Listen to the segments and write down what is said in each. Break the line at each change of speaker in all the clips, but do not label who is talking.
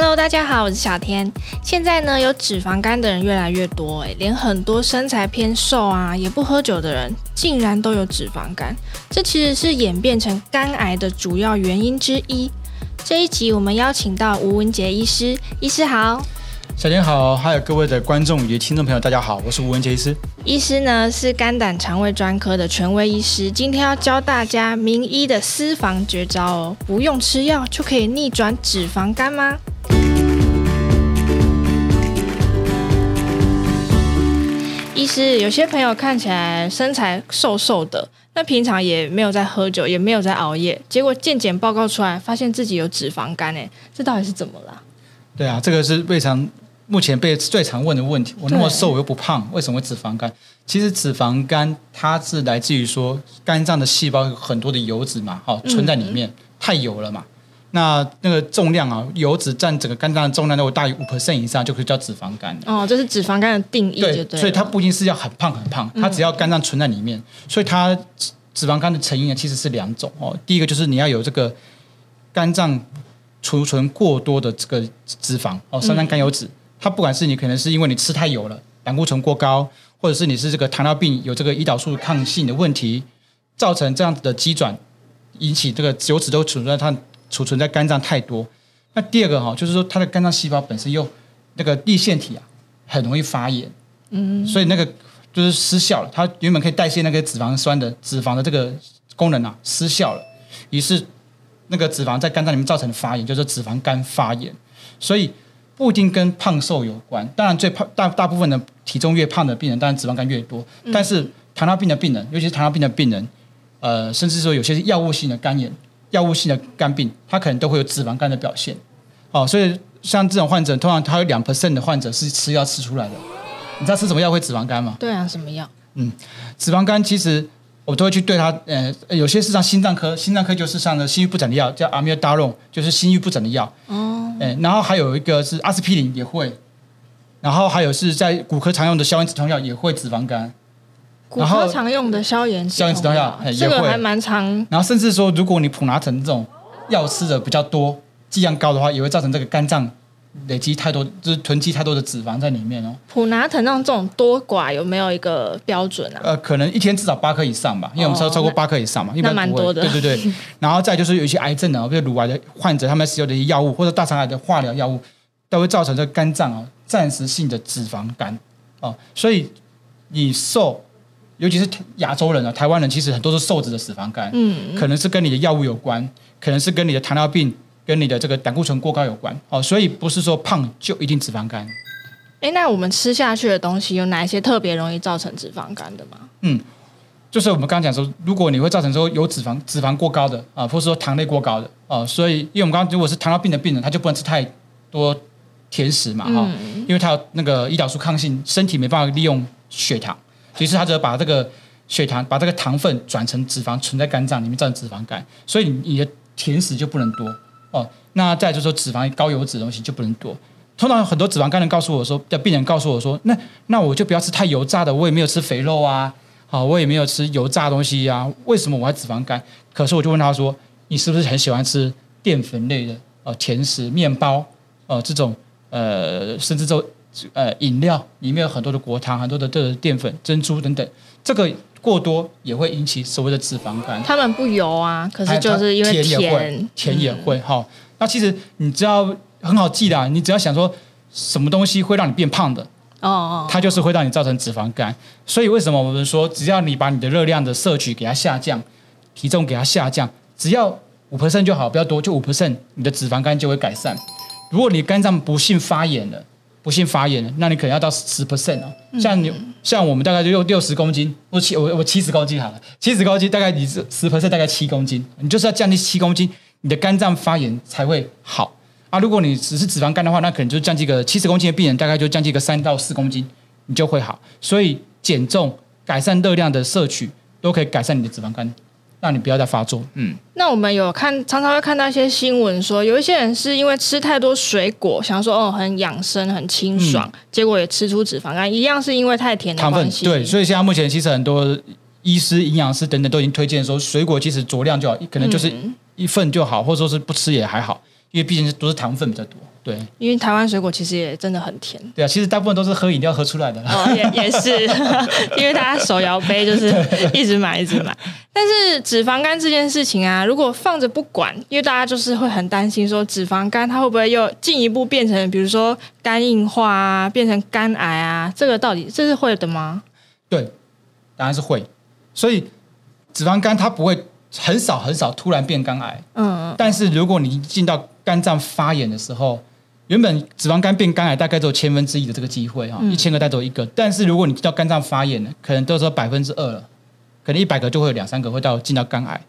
Hello，大家好，我是小天。现在呢，有脂肪肝的人越来越多，诶，连很多身材偏瘦啊，也不喝酒的人，竟然都有脂肪肝。这其实是演变成肝癌的主要原因之一。这一集我们邀请到吴文杰医师，医师好。
小天好，还有各位的观众与听众朋友，大家好，我是吴文杰医师。
医师呢是肝胆肠胃专科的权威医师，今天要教大家名医的私房绝招哦，不用吃药就可以逆转脂肪肝吗？医师，有些朋友看起来身材瘦瘦的，那平常也没有在喝酒，也没有在熬夜，结果健检报告出来，发现自己有脂肪肝，哎，这到底是怎么了？
对啊，这个是胃肠。目前被最常问的问题，我那么瘦我又不胖，为什么会脂肪肝？其实脂肪肝它是来自于说肝脏的细胞有很多的油脂嘛，好存在里面，太油了嘛。那那个重量啊，油脂占整个肝脏的重量都大于五 percent 以上，就可以叫脂肪肝。
哦，这是脂肪肝的定义对，对，
所以它不一定是要很胖很胖，它只要肝脏存在里面，所以它脂肪肝的成因呢其实是两种哦。第一个就是你要有这个肝脏储存过多的这个脂肪哦，三酸甘油酯。它不管是你可能是因为你吃太油了，胆固醇过高，或者是你是这个糖尿病有这个胰岛素抗性的问题，造成这样子的机转，引起这个油脂都储存在它储存在肝脏太多。那第二个哈，就是说它的肝脏细胞本身又那个粒线体啊，很容易发炎，嗯，所以那个就是失效了。它原本可以代谢那个脂肪酸的脂肪的这个功能啊失效了，于是那个脂肪在肝脏里面造成的发炎，就是脂肪肝发炎，所以。不一定跟胖瘦有关，当然最胖大大部分的体重越胖的病人，当然脂肪肝越多。但是糖尿病的病人，尤其是糖尿病的病人，呃，甚至说有些是药物性的肝炎、药物性的肝病，它可能都会有脂肪肝的表现。哦，所以像这种患者，通常他有两 percent 的患者是吃药吃出来的。你知道吃什么药会脂肪肝吗？
对啊，什么药？
嗯，脂肪肝其实我都会去对他，呃，有些是像心脏科，心脏科就是上的心律不整的药，叫阿米达龙，就是心律不整的药。哦。哎，然后还有一个是阿司匹林也会，然后还有是在骨科常用的消炎止痛药也会脂肪肝。
骨科常用的消炎消炎止痛药，这个还蛮常。
然后甚至说，如果你普拿疼这种药吃的比较多，剂量高的话，也会造成这个肝脏。累积太多，就是囤积太多的脂肪在里面哦。普拿疼让这种多寡有没有一个标准啊？呃，可能一天至少八克以上吧，因为我们说超过八克以上嘛，哦、一般蛮多的。对对对，然后再就是有一些癌症的，比如乳癌的患者，他们使用的一些药物或者大肠癌的化疗药物，都会造成这个肝脏啊暂时性的脂肪肝哦。所以你瘦，尤其是亚洲人啊，台湾人其实很多是瘦子的脂肪肝，嗯，可能是跟你的药物有关，可能是跟你的糖尿病。跟你的这个胆固醇过高有关哦，所以不是说胖就一定脂肪肝。
哎，那我们吃下去的东西有哪一些特别容易造成脂肪肝的吗？
嗯，就是我们刚刚讲说，如果你会造成说有脂肪脂肪过高的啊，或者说糖类过高的啊，所以因为我们刚刚如果是糖尿病的病人，他就不能吃太多甜食嘛哈，嗯、因为他有那个胰岛素抗性，身体没办法利用血糖，于是他只要把这个血糖把这个糖分转成脂肪存在肝脏里面造成脂肪肝，所以你的甜食就不能多。哦，那再就是说脂肪高油脂的东西就不能多。通常很多脂肪肝人告诉我说，的病人告诉我说，那那我就不要吃太油炸的，我也没有吃肥肉啊，好，我也没有吃油炸东西呀，为什么我还脂肪肝？可是我就问他说，你是不是很喜欢吃淀粉类的呃，甜食、面包呃，这种呃，甚至这呃饮料里面有很多的果糖、很多的这个淀粉、珍珠等等，这个。过多也会引起所谓的脂肪肝。他
们不油啊，可是就是因为甜，
甜也会，甜也会哈、嗯。那其实你知道很好记的，你只要想说什么东西会让你变胖的，哦哦，它就是会让你造成脂肪肝。所以为什么我们说，只要你把你的热量的摄取给它下降，体重给它下降，只要五 percent 就好，不要多，就五 percent，你的脂肪肝就会改善。如果你肝脏不幸发炎了。不幸发炎，那你可能要到十 percent 哦。像你，像我们大概就六六十公斤，我七我我七十公斤好了，七十公斤大概你是十 percent，大概七公斤，你就是要降低七公斤，你的肝脏发炎才会好啊。如果你只是脂肪肝的话，那可能就降低个七十公斤的病人，大概就降低个三到四公斤，你就会好。所以减重、改善热量的摄取，都可以改善你的脂肪肝。让你不要再发作。嗯，
那我们有看，常常会看到一些新闻说，有一些人是因为吃太多水果，想说哦很养生、很清爽，嗯，结果也吃出脂肪肝，一样是因为太甜的关系。糖分
对，所以现在目前其实很多医师、营养师等等都已经推荐说，水果其实酌量就好，可能就是一份就好，或者说是不吃也还好。因为毕竟都是糖分比较多。对，
因为台湾水果其实也真的很甜。
对啊，其实大部分都是喝饮料喝出来的。
哦，也也是，因为大家手摇杯就是一直买一直买。但是脂肪肝这件事情啊，如果放着不管，因为大家就是会很担心说脂肪肝它会不会又进一步变成，比如说肝硬化啊，变成肝癌啊？这个到底这是会的吗？
对，当然是会。所以脂肪肝它不会很少很少突然变肝癌。嗯，但是如果你进到肝脏发炎的时候，原本脂肪肝变肝癌大概只有千分之一的这个机会哈，一千个带走一个。但是如果你到肝脏发炎了，可能都是百分之二了，可能一百个就会有两三个会到进到肝癌。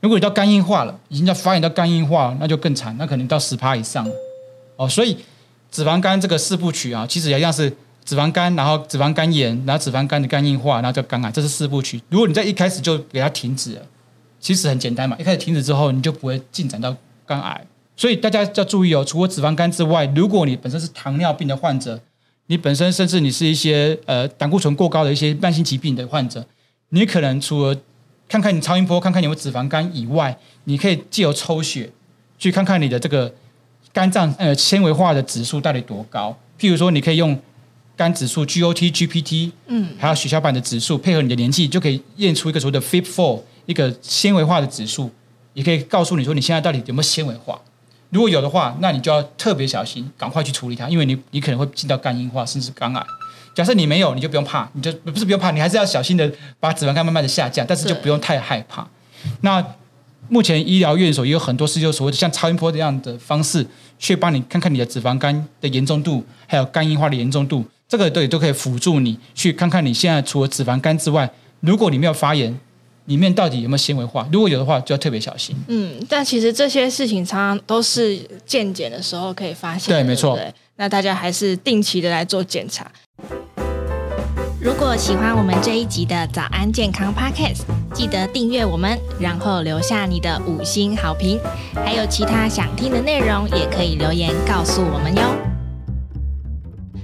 如果你到肝硬化了，已经到发炎到肝硬化，那就更惨，那可能到十趴以上哦。所以脂肪肝这个四部曲啊，其实也像是脂肪肝，然后脂肪肝炎，然后脂肪肝的肝硬化，然后叫肝癌，这是四部曲。如果你在一开始就给它停止了，其实很简单嘛，一开始停止之后，你就不会进展到肝癌。所以大家要注意哦，除了脂肪肝之外，如果你本身是糖尿病的患者，你本身甚至你是一些呃胆固醇过高的一些慢性疾病的患者，你可能除了看看你超音波，看看你有没有脂肪肝以外，你可以借由抽血去看看你的这个肝脏呃纤维化的指数到底多高。譬如说，你可以用肝指数 GOT、GPT，嗯，还有血小板的指数，配合你的年纪，就可以验出一个所谓的 FIB-4 一个纤维化的指数，也可以告诉你说你现在到底有没有纤维化。如果有的话，那你就要特别小心，赶快去处理它，因为你你可能会进到肝硬化，甚至肝癌。假设你没有，你就不用怕，你就不是不用怕，你还是要小心的把脂肪肝慢慢的下降，但是就不用太害怕。那目前医疗院所也有很多是就所谓的像超音波这样的方式，去帮你看看你的脂肪肝的严重度，还有肝硬化的严重度，这个都也都可以辅助你去看看你现在除了脂肪肝之外，如果你没有发炎。里面到底有没有纤维化？如果有的话，就要特别小心。
嗯，但其实这些事情常常都是健检的时候可以发现。
对，没错。
对，那大家还是定期的来做检查。
如果喜欢我们这一集的早安健康 Podcast，记得订阅我们，然后留下你的五星好评。还有其他想听的内容，也可以留言告诉我们哟。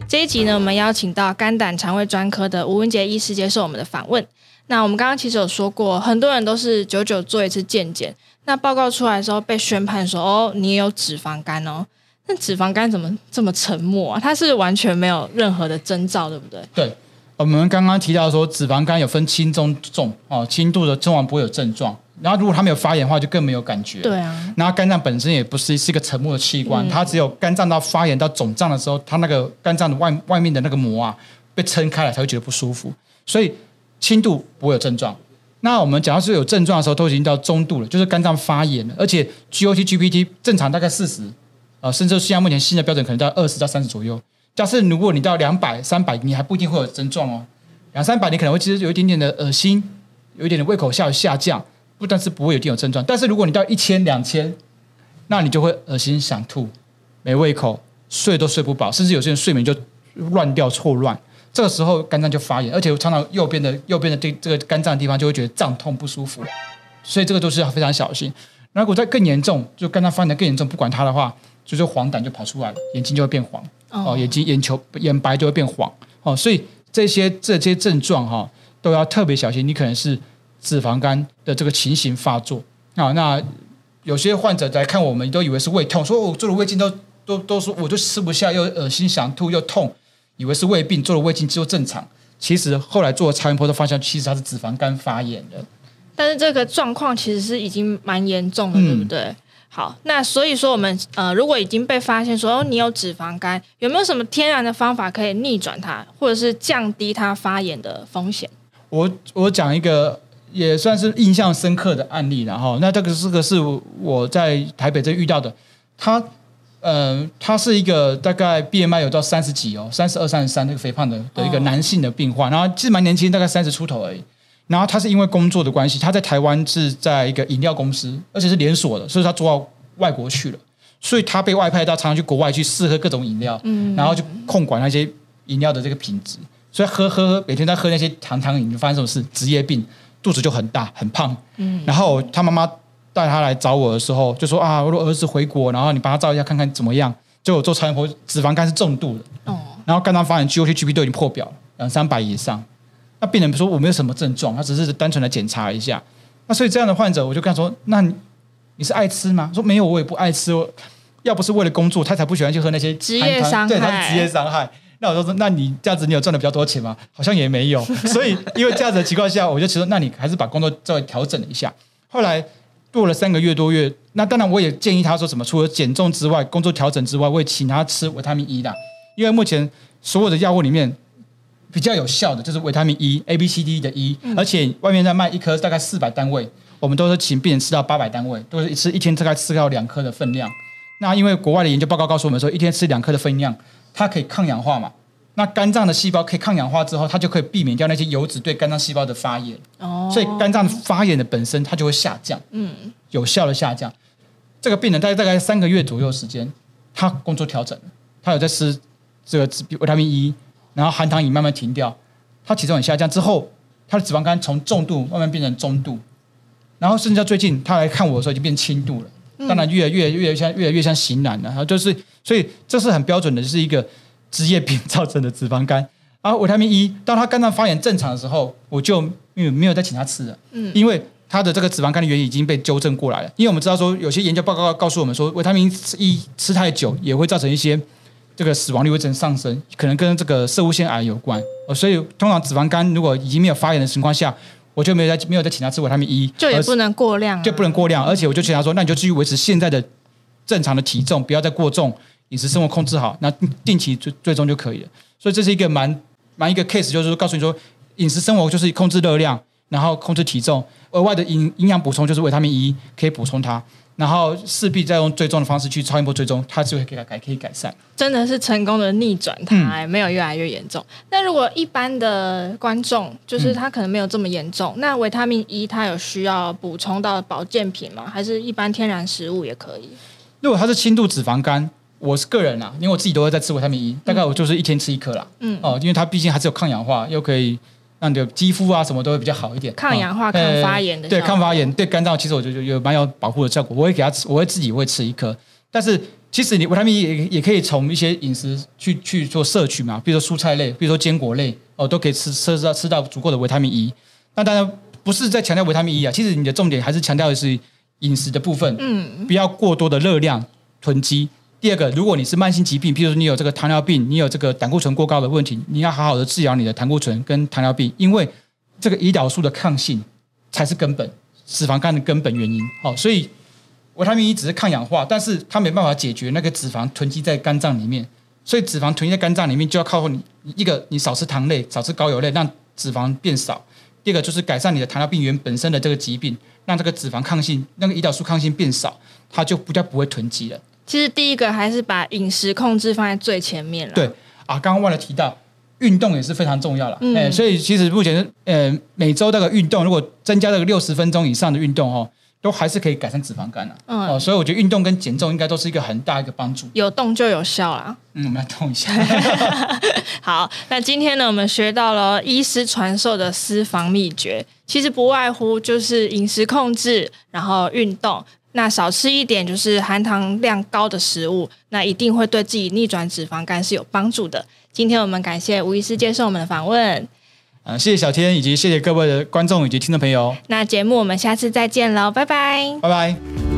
这一集呢，我们邀请到肝胆肠胃专科的吴文杰医师接受我们的访问。那我们刚刚其实有说过，很多人都是久久做一次健检，那报告出来的时候被宣判说哦，你也有脂肪肝哦。那脂肪肝怎么这么沉默啊？它是完全没有任何的征兆，对不对？
对，我们刚刚提到说脂肪肝有分轻、中、重哦，轻度的通常不会有症状，然后如果它没有发炎的话，就更没有感觉。
对啊，
然后肝脏本身也不是是一个沉默的器官，嗯、它只有肝脏到发炎到肿胀的时候，它那个肝脏的外外面的那个膜啊被撑开了，才会觉得不舒服，所以。轻度不会有症状，那我们讲到是有症状的时候，都已经到中度了，就是肝脏发炎了，而且 GOT、GPT 正常大概四十，啊，甚至现在目前新的标准可能到二十到三十左右。假设如果你到两百、三百，你还不一定会有症状哦。两三百你可能会其实有一点点的恶心，有一点点胃口下下降，不但是不会有一定有症状。但是如果你到一千、两千，那你就会恶心、想吐、没胃口、睡都睡不饱，甚至有些人睡眠就乱掉、错乱。这个时候肝脏就发炎，而且常常右边的右边的这这个肝脏的地方就会觉得胀痛不舒服，所以这个都是要非常小心。如果再更严重，就肝脏发炎的更严重，不管它的话，就是黄疸就跑出来了，眼睛就会变黄哦，眼睛眼球眼白就会变黄哦，所以这些这些症状哈、哦、都要特别小心，你可能是脂肪肝的这个情形发作啊、哦。那有些患者来看我们都以为是胃痛，说我做了胃镜都都都说我就吃不下，又恶心想吐又痛。以为是胃病，做了胃镜之后正常，其实后来做了超音波的发现，其实它是脂肪肝发炎的。
但是这个状况其实是已经蛮严重的，嗯、对不对？好，那所以说我们呃，如果已经被发现说哦，你有脂肪肝，有没有什么天然的方法可以逆转它，或者是降低它发炎的风险？
我我讲一个也算是印象深刻的案例，然后那这个这个是我在台北这遇到的，他。嗯，他是一个大概 BMI 有到三十几哦，三十二、三十三，那个肥胖的的一个男性的病患，然后其实蛮年轻，大概三十出头而已。然后他是因为工作的关系，他在台湾是在一个饮料公司，而且是连锁的，所以他做到外国去了，所以他被外派到常常去国外去试喝各种饮料，嗯，然后就控管那些饮料的这个品质，所以喝喝喝，每天在喝那些糖糖饮，就发生什么事？职业病，肚子就很大很胖，嗯，然后他妈妈。带他来找我的时候，就说啊，我的儿子回国，然后你帮他照一下看看怎么样。结果做超音波，脂肪肝是重度的，哦，然后肝脏发炎，GOT、GPT 都已经破表了，两三百以上。那病人说我没有什么症状，他只是单纯的检查一下。那所以这样的患者，我就跟他说，那你，你是爱吃吗？说没有，我也不爱吃。要不是为了工作，他才不喜欢去喝那些
职业伤害，
对，他是职业伤害。那我就说，那你这样子你有赚的比较多钱吗？好像也没有。所以因为这样子的情况下，我就其实那你还是把工作稍微调整一下。后来做了三个月多月，那当然我也建议他说什么，除了减重之外，工作调整之外，我也请他吃维他命 E 的，因为目前所有的药物里面。比较有效的就是维他命 E，A B C D 的 E，而且外面在卖一颗大概四百单位，我们都是请病人吃到八百单位，都是一次一天大概吃到两颗的分量。那因为国外的研究报告告诉我们说，一天吃两颗的分量，它可以抗氧化嘛。那肝脏的细胞可以抗氧化之后，它就可以避免掉那些油脂对肝脏细胞的发炎。哦，所以肝脏发炎的本身它就会下降，嗯，有效的下降。这个病人大概大概三个月左右时间，他工作调整，他有在吃这个维他命 E。然后含糖饮慢慢停掉，他体重很下降之后，他的脂肪肝从重度慢慢变成中度，然后甚至到最近他来看我的时候已经变轻度了，当然越来越越像越来越像型男了，然后就是所以这是很标准的，就是一个职业病造成的脂肪肝。然后维他命 E，当他肝脏发炎正常的时候，我就没有没有再请他吃了，嗯，因为他的这个脂肪肝的原因已经被纠正过来了，因为我们知道说有些研究报告告诉我们说维他命 E 吃太久也会造成一些。这个死亡率会增上升，可能跟这个色物腺癌有关。所以通常脂肪肝如果已经没有发炎的情况下，我就没有再没有再请他吃维他命 E，
就也不能过量，
就不能过量。而且我就请他说，那你就继续维持现在的正常的体重，不要再过重，饮食生活控制好，那定期最最终就可以了。所以这是一个蛮蛮一个 case，就是说告诉你说，饮食生活就是控制热量，然后控制体重，额外的营营养补充就是维他命 E 可以补充它。然后势必再用追踪的方式去超音波追踪，它就会给它改可以改善。
真的是成功的逆转它，没有越来越严重。那、嗯、如果一般的观众，就是他可能没有这么严重，嗯、那维他命 E 它有需要补充到保健品吗？还是一般天然食物也可以？
如果他是轻度脂肪肝，我是个人啊，因为我自己都会在吃维他命 E，大概我就是一天吃一颗啦。嗯哦，因为它毕竟还是有抗氧化，又可以。让你的肌肤啊什么都会比较好一点，
抗氧化、哦、抗发炎的。
对，抗发炎对肝脏其实我觉得有蛮有保护的效果。我会给他吃，我会自己会吃一颗。但是其实你维他命 E 也也可以从一些饮食去去做摄取嘛，比如说蔬菜类，比如说坚果类哦，都可以吃吃到吃到足够的维他命 E。那当然不是在强调维他命 E 啊，其实你的重点还是强调的是饮食的部分，嗯，不要过多的热量囤积。第二个，如果你是慢性疾病，譬如说你有这个糖尿病，你有这个胆固醇过高的问题，你要好好的治疗你的胆固醇跟糖尿病，因为这个胰岛素的抗性才是根本，脂肪肝的根本原因。好，所以维他命 E 只是抗氧化，但是它没办法解决那个脂肪囤积在肝脏里面，所以脂肪囤积在肝脏里面就要靠你一个，你少吃糖类，少吃高油类，让脂肪变少。第二个就是改善你的糖尿病原本身的这个疾病，让这个脂肪抗性，那个胰岛素抗性变少，它就不叫不会囤积了。
其实第一个还是把饮食控制放在最前面了。
对啊，刚刚忘了提到，运动也是非常重要了。嗯、欸，所以其实目前呃每周这个运动，如果增加这个六十分钟以上的运动哦，都还是可以改善脂肪肝的。嗯，哦，所以我觉得运动跟减重应该都是一个很大一个帮助。
有动就有效啦。
嗯，我们要动一下。
好，那今天呢，我们学到了医师传授的私房秘诀，其实不外乎就是饮食控制，然后运动。那少吃一点就是含糖量高的食物，那一定会对自己逆转脂肪肝是有帮助的。今天我们感谢吴医师接受我们的访问，
嗯，谢谢小天，以及谢谢各位的观众以及听众朋友。
那节目我们下次再见喽，拜拜，
拜拜。